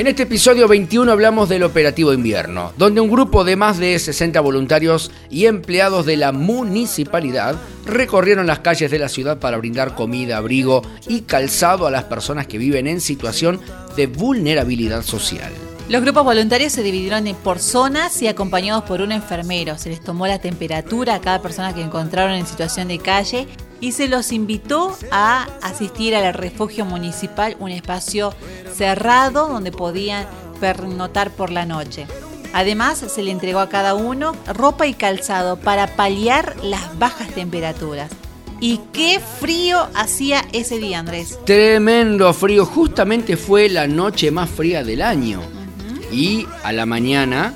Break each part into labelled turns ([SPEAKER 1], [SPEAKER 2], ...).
[SPEAKER 1] En este episodio 21 hablamos del operativo invierno, donde un grupo de más de 60 voluntarios y empleados de la municipalidad recorrieron las calles de la ciudad para brindar comida, abrigo y calzado a las personas que viven en situación de vulnerabilidad social.
[SPEAKER 2] Los grupos voluntarios se dividieron por zonas y acompañados por un enfermero. Se les tomó la temperatura a cada persona que encontraron en situación de calle y se los invitó a asistir al refugio municipal, un espacio cerrado donde podían pernotar por la noche. Además, se le entregó a cada uno ropa y calzado para paliar las bajas temperaturas. ¿Y qué frío hacía ese día, Andrés?
[SPEAKER 1] Tremendo frío, justamente fue la noche más fría del año. Y a la mañana,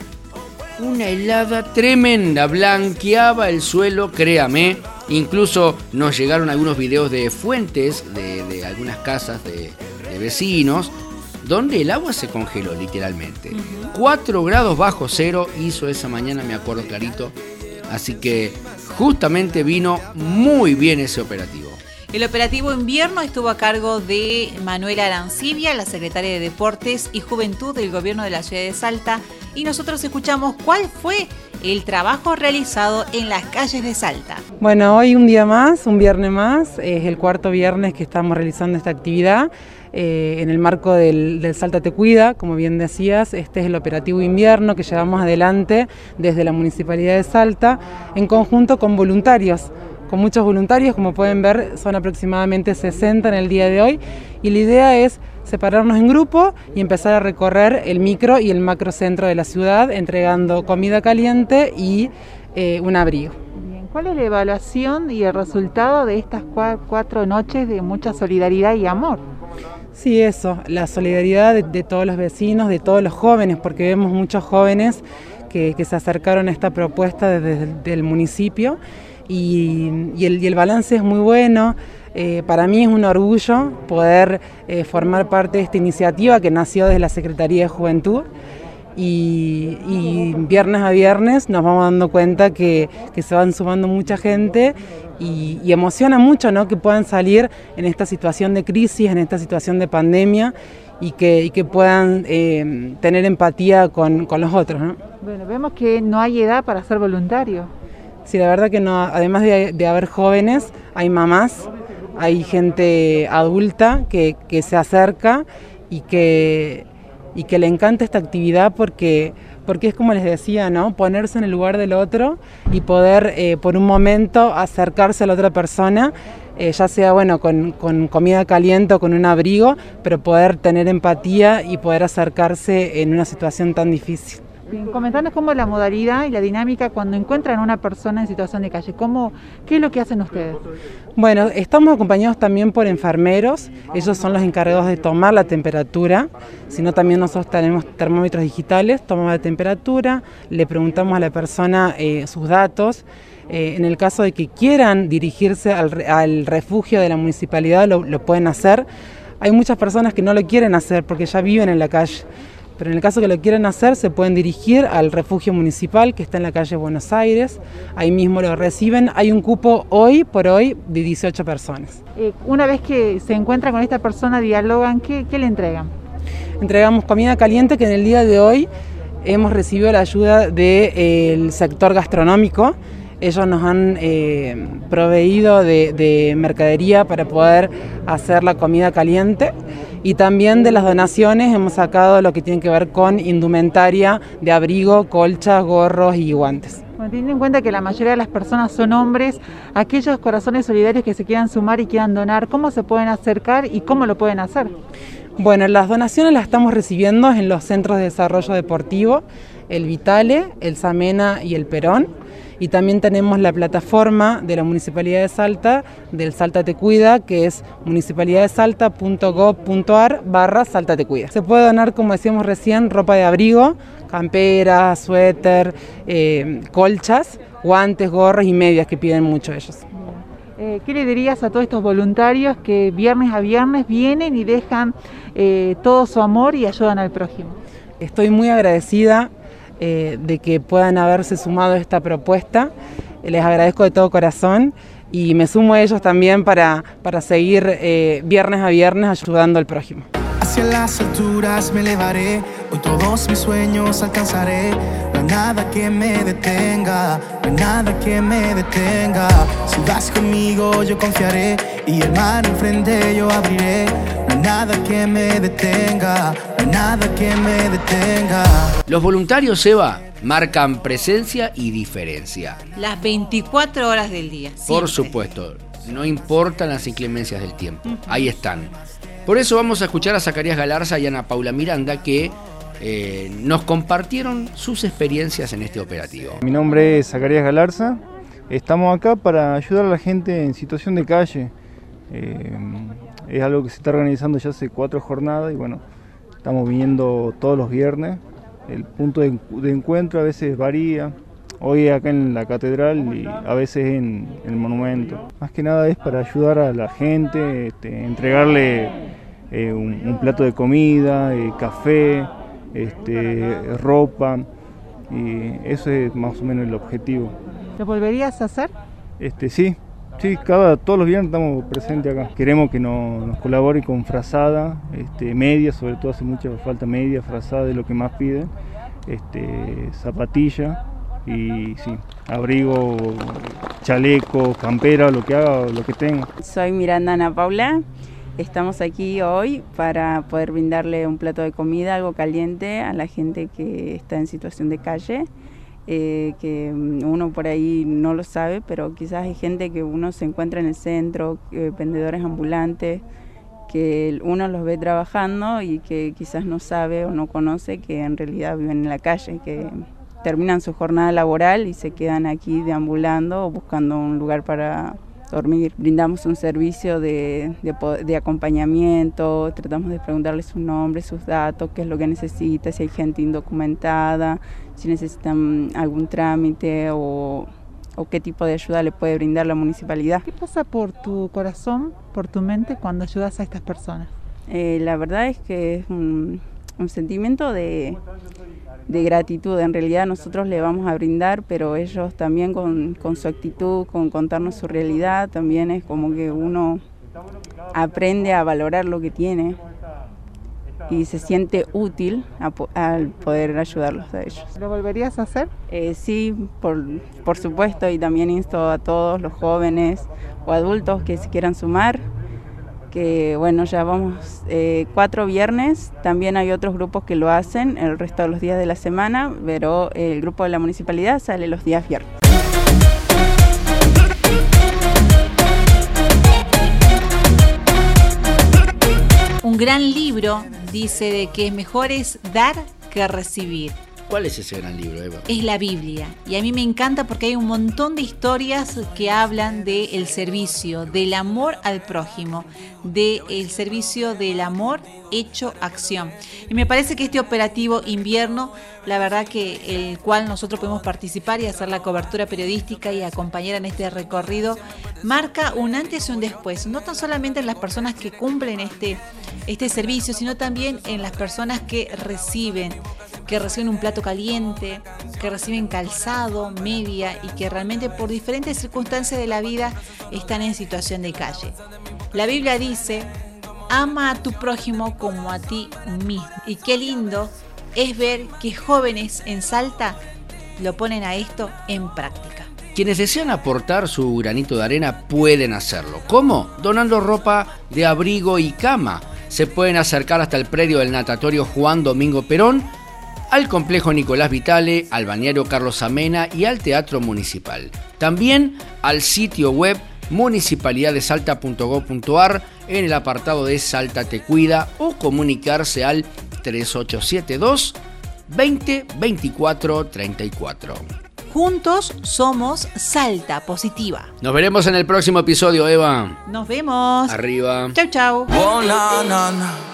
[SPEAKER 1] una helada tremenda, blanqueaba el suelo, créame, Incluso nos llegaron algunos videos de fuentes de, algunas casas de, vecinos donde el agua se congeló literalmente. 4 grados bajo cero hizo esa mañana, me acuerdo clarito. Así que justamente vino muy bien ese operativo.
[SPEAKER 2] El operativo invierno estuvo a cargo de Manuela Arancibia, la secretaria de Deportes y Juventud del Gobierno de la Ciudad de Salta, y nosotros escuchamos cuál fue el trabajo realizado en las calles de Salta.
[SPEAKER 3] Bueno, hoy un día más, un viernes más, es el cuarto viernes que estamos realizando esta actividad. Eh, en el marco del, del, Salta Te Cuida, como bien decías, este es el operativo invierno que llevamos adelante desde la Municipalidad de Salta en conjunto con voluntarios con muchos voluntarios, como pueden ver son aproximadamente 60 en el día de hoy y la idea es separarnos en grupo y empezar a recorrer el micro y el macro centro de la ciudad entregando comida caliente y eh, un abrigo.
[SPEAKER 4] ¿Cuál es la evaluación y el resultado de estas cuatro noches de mucha solidaridad y amor?
[SPEAKER 3] Sí, eso, la solidaridad de, todos los vecinos, de todos los jóvenes, porque vemos muchos jóvenes que, se acercaron a esta propuesta desde el municipio y, el, balance es muy bueno. Eh, para mí es un orgullo poder eh, formar parte de esta iniciativa que nació desde la Secretaría de Juventud y, viernes a viernes nos vamos dando cuenta que, se van sumando mucha gente y, emociona mucho ¿no? que puedan salir en esta situación de crisis, en esta situación de pandemia y que, puedan eh, tener empatía con, los otros.
[SPEAKER 4] Bueno, vemos que no hay edad para ser voluntario.
[SPEAKER 3] Sí, la verdad que no, además de, haber jóvenes, hay mamás, hay gente adulta que, se acerca y que, y que le encanta esta actividad porque, porque es como les decía, ¿no? Ponerse en el lugar del otro y poder eh, por un momento acercarse a la otra persona, eh, ya sea bueno con, con, comida caliente o con un abrigo, pero poder tener empatía y poder acercarse en una situación tan difícil.
[SPEAKER 4] Comentanos cómo la modalidad y la dinámica cuando encuentran a una persona en situación de calle. ¿Cómo, ¿Qué es lo que hacen ustedes?
[SPEAKER 3] Bueno, estamos acompañados también por enfermeros. Ellos son los encargados de tomar la temperatura. sino también nosotros tenemos termómetros digitales, tomamos la temperatura, le preguntamos a la persona eh, sus datos. Eh, en el caso de que quieran dirigirse al, refugio de la municipalidad, lo, lo pueden hacer. Hay muchas personas que no lo quieren hacer porque ya viven en la calle. Pero en el caso que lo quieran hacer, se pueden dirigir al refugio municipal que está en la calle Buenos Aires. Ahí mismo lo reciben. Hay un cupo hoy por hoy de 18 personas.
[SPEAKER 4] Eh, una vez que se encuentra con esta persona, dialogan, ¿qué, le entregan?
[SPEAKER 3] Entregamos comida caliente que en el día de hoy hemos recibido la ayuda del sector gastronómico. Ellos nos han eh, proveído de mercadería para poder hacer la comida caliente y también de las donaciones hemos sacado lo que tiene que ver con indumentaria de abrigo, colchas, gorros y guantes.
[SPEAKER 4] teniendo en cuenta que la mayoría de las personas son hombres, aquellos corazones solidarios que se quieran sumar y quieran donar, ¿cómo se pueden acercar y cómo lo pueden hacer?
[SPEAKER 3] Bueno, las donaciones las estamos recibiendo en los centros de desarrollo deportivo, el Vitale, el Samena y el Perón y también tenemos la plataforma de la Municipalidad de Salta, del Salta Te Cuida, que es municipalidaddesalta.gov.ar barra Salta Te Cuida. Se puede donar, como decíamos recién, ropa de abrigo, camperas, suéter, eh, colchas, guantes, gorros y medias que piden mucho ellos.
[SPEAKER 4] Eh, ¿Qué le dirías a todos estos voluntarios que viernes a viernes vienen y dejan eh, todo su amor y ayudan al prójimo?
[SPEAKER 3] Estoy muy agradecida eh, de que puedan haberse sumado a esta propuesta. Les agradezco de todo corazón y me sumo a ellos también para, para seguir eh, viernes a viernes ayudando al prójimo.
[SPEAKER 5] Hacia las alturas me elevaré, hoy todos mis sueños alcanzaré. No hay nada que me detenga, no hay nada que me detenga. Si vas conmigo yo confiaré y el mar enfrente yo abriré. No hay nada que me detenga, no hay nada que me detenga.
[SPEAKER 1] Los voluntarios, Eva, marcan presencia y diferencia.
[SPEAKER 2] Las 24 horas del día.
[SPEAKER 1] Por supuesto, no importan las inclemencias del tiempo. Ahí están. Por eso vamos a escuchar a Zacarías Galarza y Ana Paula Miranda que eh, nos compartieron sus experiencias en este operativo.
[SPEAKER 6] Mi nombre es Zacarías Galarza. Estamos acá para ayudar a la gente en situación de calle. Eh, es algo que se está organizando ya hace cuatro jornadas y bueno, estamos viniendo todos los viernes. El punto de, de encuentro a veces varía. Hoy acá en la catedral y a veces en el monumento. Más que nada es para ayudar a la gente, este, entregarle eh, un, un plato de comida, eh, café, este, ropa. Y eso es más o menos el objetivo.
[SPEAKER 4] ¿Lo volverías a hacer?
[SPEAKER 6] Este, sí, sí, cada, todos los viernes estamos presentes acá. Queremos que nos, nos colabore con frazada, este, media, sobre todo hace mucha falta media, frazada es lo que más piden, este, zapatilla y sí, abrigo, chaleco, campera, lo que haga, lo que tenga.
[SPEAKER 7] Soy Miranda Ana Paula. Estamos aquí hoy para poder brindarle un plato de comida, algo caliente a la gente que está en situación de calle, eh, que uno por ahí no lo sabe, pero quizás hay gente que uno se encuentra en el centro, eh, vendedores ambulantes, que uno los ve trabajando y que quizás no sabe o no conoce que en realidad viven en la calle, que terminan su jornada laboral y se quedan aquí deambulando o buscando un lugar para dormir. Brindamos un servicio de, de, po- de acompañamiento, tratamos de preguntarles su nombre, sus datos, qué es lo que necesita, si hay gente indocumentada, si necesitan algún trámite o, o qué tipo de ayuda le puede brindar la municipalidad.
[SPEAKER 4] ¿Qué pasa por tu corazón, por tu mente cuando ayudas a estas personas?
[SPEAKER 7] Eh, la verdad es que es un, un sentimiento de, de gratitud. En realidad nosotros le vamos a brindar, pero ellos también con, con su actitud, con contarnos su realidad, también es como que uno aprende a valorar lo que tiene y se siente útil al poder ayudarlos a ellos.
[SPEAKER 4] ¿Lo volverías a hacer?
[SPEAKER 7] Eh, sí, por, por supuesto, y también insto a todos los jóvenes o adultos que se quieran sumar, que bueno, ya vamos eh, cuatro viernes, también hay otros grupos que lo hacen el resto de los días de la semana, pero el grupo de la municipalidad sale los días viernes.
[SPEAKER 2] Un gran libro dice de que mejor es dar que recibir.
[SPEAKER 1] ¿Cuál es ese gran libro, Eva?
[SPEAKER 2] Es la Biblia. Y a mí me encanta porque hay un montón de historias que hablan del servicio, del amor al prójimo, del servicio del amor hecho acción. Y me parece que este operativo invierno, la verdad que el cual nosotros podemos participar y hacer la cobertura periodística y acompañar en este recorrido, marca un antes y un después, no tan solamente en las personas que cumplen este, este servicio, sino también en las personas que reciben que reciben un plato caliente, que reciben calzado, media y que realmente por diferentes circunstancias de la vida están en situación de calle. La Biblia dice, ama a tu prójimo como a ti mismo. Y qué lindo es ver que jóvenes en Salta lo ponen a esto en práctica.
[SPEAKER 1] Quienes desean aportar su granito de arena pueden hacerlo. ¿Cómo? Donando ropa de abrigo y cama. Se pueden acercar hasta el predio del natatorio Juan Domingo Perón, al complejo Nicolás Vitale, al balneario Carlos Amena y al Teatro Municipal. También al sitio web municipalidaddesalta.gov.ar en el apartado de Salta Te Cuida o comunicarse al 3872 20 24 34.
[SPEAKER 2] Juntos somos Salta Positiva.
[SPEAKER 1] Nos veremos en el próximo episodio, Eva.
[SPEAKER 2] Nos vemos.
[SPEAKER 1] Arriba.
[SPEAKER 2] Chau, chau.
[SPEAKER 5] Oh, na, na, na.